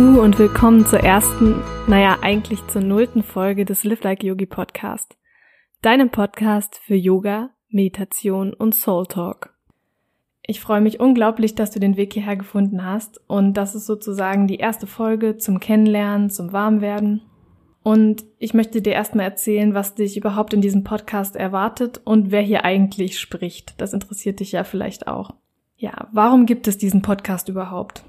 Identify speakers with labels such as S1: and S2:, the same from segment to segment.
S1: Huhu und willkommen zur ersten, naja, eigentlich zur nullten Folge des Live Like Yogi Podcast. Deinem Podcast für Yoga, Meditation und Soul Talk. Ich freue mich unglaublich, dass du den Weg hierher gefunden hast und das ist sozusagen die erste Folge zum Kennenlernen, zum Warmwerden. Und ich möchte dir erstmal erzählen, was dich überhaupt in diesem Podcast erwartet und wer hier eigentlich spricht. Das interessiert dich ja vielleicht auch. Ja, warum gibt es diesen Podcast überhaupt?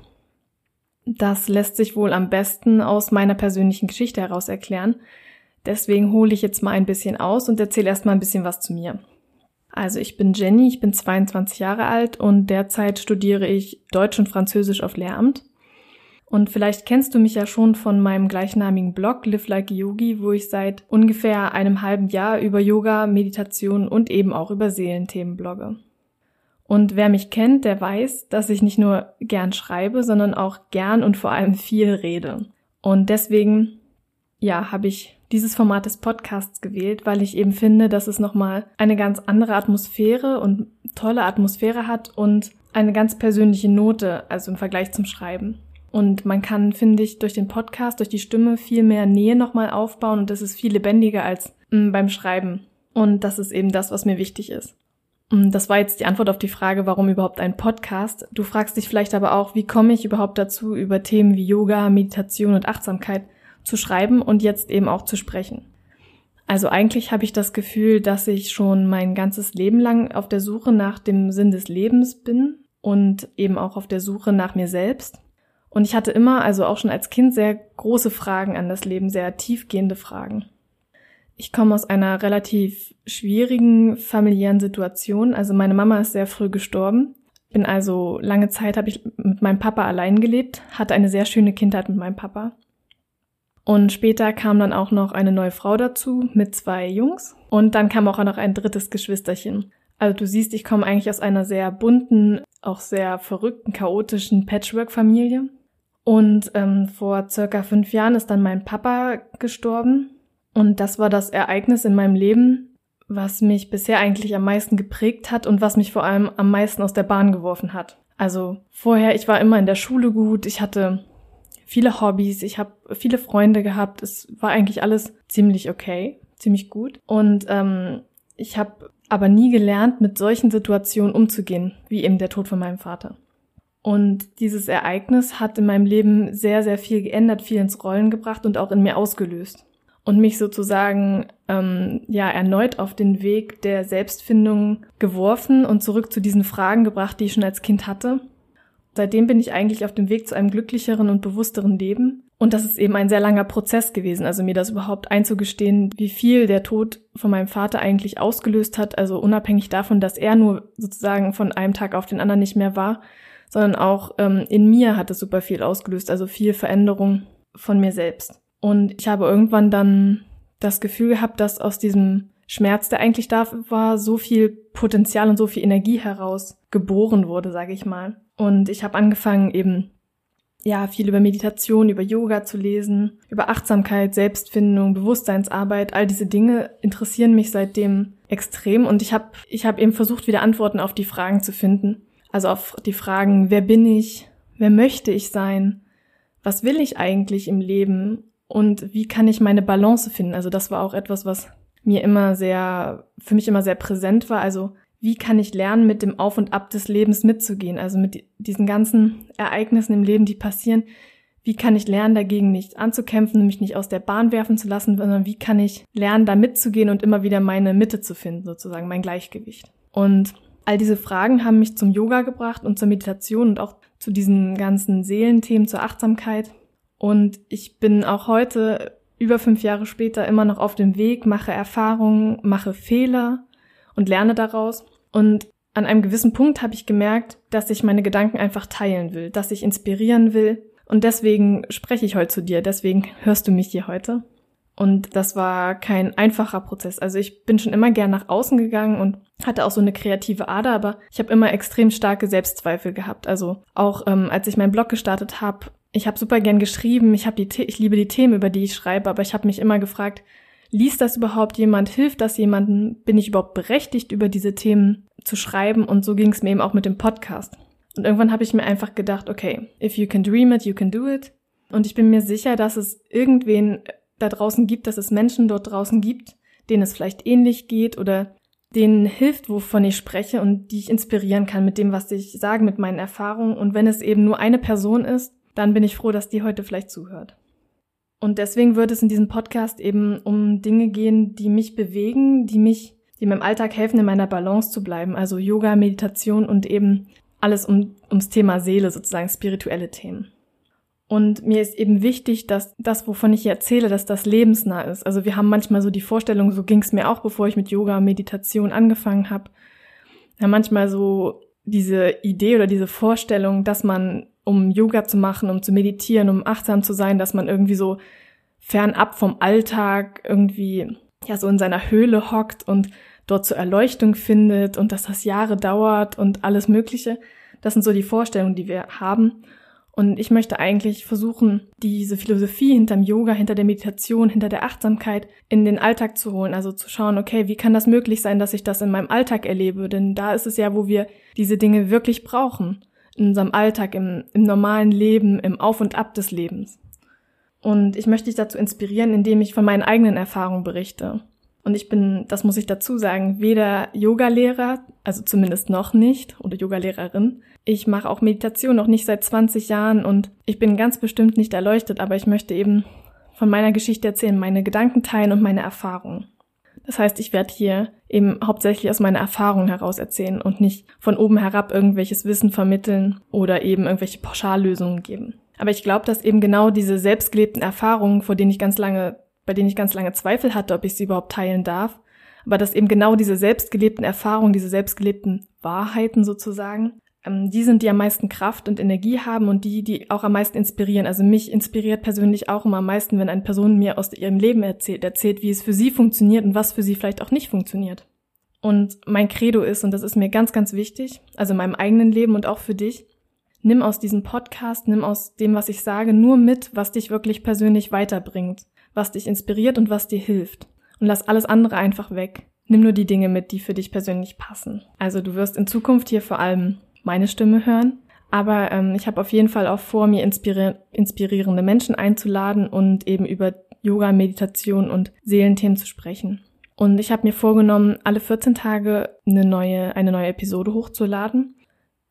S1: Das lässt sich wohl am besten aus meiner persönlichen Geschichte heraus erklären. Deswegen hole ich jetzt mal ein bisschen aus und erzähle erstmal ein bisschen was zu mir. Also ich bin Jenny, ich bin 22 Jahre alt und derzeit studiere ich Deutsch und Französisch auf Lehramt. Und vielleicht kennst du mich ja schon von meinem gleichnamigen Blog Live Like Yogi, wo ich seit ungefähr einem halben Jahr über Yoga, Meditation und eben auch über Seelenthemen blogge. Und wer mich kennt, der weiß, dass ich nicht nur gern schreibe, sondern auch gern und vor allem viel rede. Und deswegen, ja, habe ich dieses Format des Podcasts gewählt, weil ich eben finde, dass es nochmal eine ganz andere Atmosphäre und tolle Atmosphäre hat und eine ganz persönliche Note, also im Vergleich zum Schreiben. Und man kann, finde ich, durch den Podcast, durch die Stimme viel mehr Nähe nochmal aufbauen und das ist viel lebendiger als mm, beim Schreiben. Und das ist eben das, was mir wichtig ist. Mm, das war jetzt die Antwort auf die Frage, warum überhaupt ein Podcast. Du fragst dich vielleicht aber auch, wie komme ich überhaupt dazu, über Themen wie Yoga, Meditation und Achtsamkeit zu schreiben und jetzt eben auch zu sprechen. Also eigentlich habe ich das Gefühl, dass ich schon mein ganzes Leben lang auf der Suche nach dem Sinn des Lebens bin und eben auch auf der Suche nach mir selbst. Und ich hatte immer, also auch schon als Kind, sehr große Fragen an das Leben, sehr tiefgehende Fragen. Ich komme aus einer relativ schwierigen familiären Situation. Also meine Mama ist sehr früh gestorben. Bin also lange Zeit habe ich mit meinem Papa allein gelebt, hatte eine sehr schöne Kindheit mit meinem Papa. Und später kam dann auch noch eine neue Frau dazu mit zwei Jungs. Und dann kam auch noch ein drittes Geschwisterchen. Also du siehst, ich komme eigentlich aus einer sehr bunten, auch sehr verrückten, chaotischen Patchwork-Familie. Und ähm, vor circa fünf Jahren ist dann mein Papa gestorben. Und das war das Ereignis in meinem Leben, was mich bisher eigentlich am meisten geprägt hat und was mich vor allem am meisten aus der Bahn geworfen hat. Also vorher, ich war immer in der Schule gut, ich hatte viele Hobbys, ich habe viele Freunde gehabt, es war eigentlich alles ziemlich okay, ziemlich gut. Und ähm, ich habe aber nie gelernt, mit solchen Situationen umzugehen, wie eben der Tod von meinem Vater. Und dieses Ereignis hat in meinem Leben sehr, sehr viel geändert, viel ins Rollen gebracht und auch in mir ausgelöst und mich sozusagen ähm, ja erneut auf den Weg der Selbstfindung geworfen und zurück zu diesen Fragen gebracht, die ich schon als Kind hatte. Seitdem bin ich eigentlich auf dem Weg zu einem glücklicheren und bewussteren Leben. Und das ist eben ein sehr langer Prozess gewesen, also mir das überhaupt einzugestehen, wie viel der Tod von meinem Vater eigentlich ausgelöst hat, also unabhängig davon, dass er nur sozusagen von einem Tag auf den anderen nicht mehr war, sondern auch ähm, in mir hat es super viel ausgelöst, also viel Veränderung von mir selbst. Und ich habe irgendwann dann das Gefühl gehabt, dass aus diesem Schmerz, der eigentlich da war, so viel Potenzial und so viel Energie heraus geboren wurde, sage ich mal. Und ich habe angefangen eben ja viel über Meditation, über Yoga zu lesen, über Achtsamkeit, Selbstfindung, Bewusstseinsarbeit, all diese Dinge interessieren mich seitdem extrem und ich habe ich habe eben versucht wieder Antworten auf die Fragen zu finden. Also auf die Fragen, wer bin ich? Wer möchte ich sein? Was will ich eigentlich im Leben? Und wie kann ich meine Balance finden? Also das war auch etwas, was mir immer sehr, für mich immer sehr präsent war. Also wie kann ich lernen, mit dem Auf und Ab des Lebens mitzugehen? Also mit diesen ganzen Ereignissen im Leben, die passieren. Wie kann ich lernen, dagegen nicht anzukämpfen, mich nicht aus der Bahn werfen zu lassen, sondern wie kann ich lernen, da mitzugehen und immer wieder meine Mitte zu finden, sozusagen mein Gleichgewicht? Und all diese Fragen haben mich zum Yoga gebracht und zur Meditation und auch zu diesen ganzen Seelenthemen, zur Achtsamkeit. Und ich bin auch heute, über fünf Jahre später, immer noch auf dem Weg, mache Erfahrungen, mache Fehler und lerne daraus. Und an einem gewissen Punkt habe ich gemerkt, dass ich meine Gedanken einfach teilen will, dass ich inspirieren will. Und deswegen spreche ich heute zu dir, deswegen hörst du mich hier heute. Und das war kein einfacher Prozess. Also ich bin schon immer gern nach außen gegangen und hatte auch so eine kreative Ader, aber ich habe immer extrem starke Selbstzweifel gehabt. Also auch ähm, als ich meinen Blog gestartet habe, ich habe super gern geschrieben, ich habe die ich liebe die Themen, über die ich schreibe, aber ich habe mich immer gefragt, liest das überhaupt jemand, hilft das jemandem, bin ich überhaupt berechtigt über diese Themen zu schreiben und so ging es mir eben auch mit dem Podcast. Und irgendwann habe ich mir einfach gedacht, okay, if you can dream it, you can do it. Und ich bin mir sicher, dass es irgendwen da draußen gibt, dass es Menschen dort draußen gibt, denen es vielleicht ähnlich geht oder denen hilft, wovon ich spreche und die ich inspirieren kann mit dem, was ich sage, mit meinen Erfahrungen. Und wenn es eben nur eine Person ist, dann bin ich froh, dass die heute vielleicht zuhört. Und deswegen wird es in diesem Podcast eben um Dinge gehen, die mich bewegen, die mich, die mir im Alltag helfen, in meiner Balance zu bleiben. Also Yoga, Meditation und eben alles um, ums Thema Seele, sozusagen spirituelle Themen. Und mir ist eben wichtig, dass das, wovon ich hier erzähle, dass das lebensnah ist. Also wir haben manchmal so die Vorstellung, so ging es mir auch, bevor ich mit Yoga Meditation angefangen habe. Ja, manchmal so diese Idee oder diese Vorstellung, dass man, um Yoga zu machen, um zu meditieren, um achtsam zu sein, dass man irgendwie so fernab vom Alltag irgendwie ja so in seiner Höhle hockt und dort zur Erleuchtung findet und dass das Jahre dauert und alles Mögliche. Das sind so die Vorstellungen, die wir haben. Und ich möchte eigentlich versuchen, diese Philosophie hinterm Yoga, hinter der Meditation, hinter der Achtsamkeit in den Alltag zu holen. Also zu schauen, okay, wie kann das möglich sein, dass ich das in meinem Alltag erlebe? Denn da ist es ja, wo wir diese Dinge wirklich brauchen. In unserem Alltag, im, im normalen Leben, im Auf und Ab des Lebens. Und ich möchte dich dazu inspirieren, indem ich von meinen eigenen Erfahrungen berichte. Und ich bin, das muss ich dazu sagen, weder Yogalehrer, also zumindest noch nicht, oder Yogalehrerin. Ich mache auch Meditation noch nicht seit 20 Jahren und ich bin ganz bestimmt nicht erleuchtet, aber ich möchte eben von meiner Geschichte erzählen, meine Gedanken teilen und meine Erfahrungen. Das heißt, ich werde hier eben hauptsächlich aus meiner Erfahrung heraus erzählen und nicht von oben herab irgendwelches Wissen vermitteln oder eben irgendwelche Pauschallösungen geben. Aber ich glaube, dass eben genau diese selbstgelebten Erfahrungen, vor denen ich ganz lange bei denen ich ganz lange Zweifel hatte, ob ich sie überhaupt teilen darf. Aber dass eben genau diese selbstgelebten Erfahrungen, diese selbstgelebten Wahrheiten sozusagen, ähm, die sind, die am meisten Kraft und Energie haben und die, die auch am meisten inspirieren. Also mich inspiriert persönlich auch immer am meisten, wenn eine Person mir aus ihrem Leben erzählt, erzählt, wie es für sie funktioniert und was für sie vielleicht auch nicht funktioniert. Und mein Credo ist, und das ist mir ganz, ganz wichtig, also in meinem eigenen Leben und auch für dich, nimm aus diesem Podcast, nimm aus dem, was ich sage, nur mit, was dich wirklich persönlich weiterbringt was dich inspiriert und was dir hilft. Und lass alles andere einfach weg. Nimm nur die Dinge mit, die für dich persönlich passen. Also du wirst in Zukunft hier vor allem meine Stimme hören, aber ähm, ich habe auf jeden Fall auch vor, mir inspiri inspirierende Menschen einzuladen und eben über Yoga, Meditation und Seelenthemen zu sprechen. Und ich habe mir vorgenommen, alle 14 Tage eine neue, eine neue Episode hochzuladen.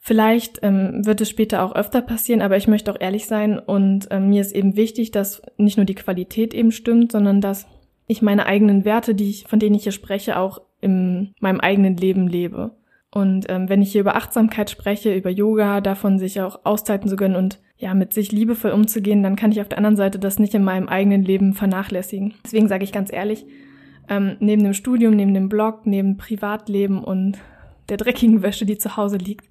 S1: Vielleicht ähm, wird es später auch öfter passieren, aber ich möchte auch ehrlich sein und ähm, mir ist eben wichtig, dass nicht nur die Qualität eben stimmt, sondern dass ich meine eigenen Werte, die ich, von denen ich hier spreche, auch in meinem eigenen Leben lebe. Und ähm, wenn ich hier über Achtsamkeit spreche, über Yoga, davon sich auch Auszeiten zu gönnen und ja, mit sich liebevoll umzugehen, dann kann ich auf der anderen Seite das nicht in meinem eigenen Leben vernachlässigen. Deswegen sage ich ganz ehrlich, ähm, neben dem Studium, neben dem Blog, neben Privatleben und der dreckigen Wäsche, die zu Hause liegt,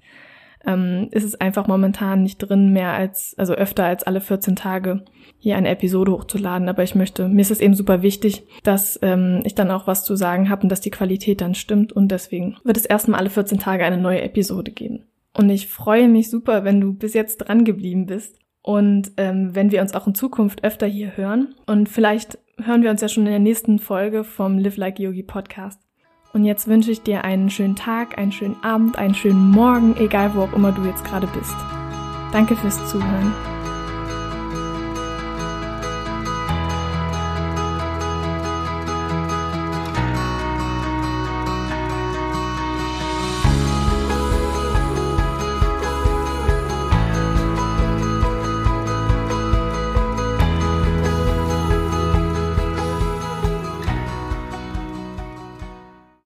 S1: ähm, ist es einfach momentan nicht drin, mehr als, also öfter als alle 14 Tage hier eine Episode hochzuladen. Aber ich möchte, mir ist es eben super wichtig, dass ähm, ich dann auch was zu sagen habe und dass die Qualität dann stimmt. Und deswegen wird es erstmal alle 14 Tage eine neue Episode geben. Und ich freue mich super, wenn du bis jetzt dran geblieben bist. Und ähm, wenn wir uns auch in Zukunft öfter hier hören. Und vielleicht hören wir uns ja schon in der nächsten Folge vom Live Like Yogi Podcast. Und jetzt wünsche ich dir einen schönen Tag, einen schönen Abend, einen schönen Morgen, egal wo auch immer du jetzt gerade bist. Danke fürs Zuhören.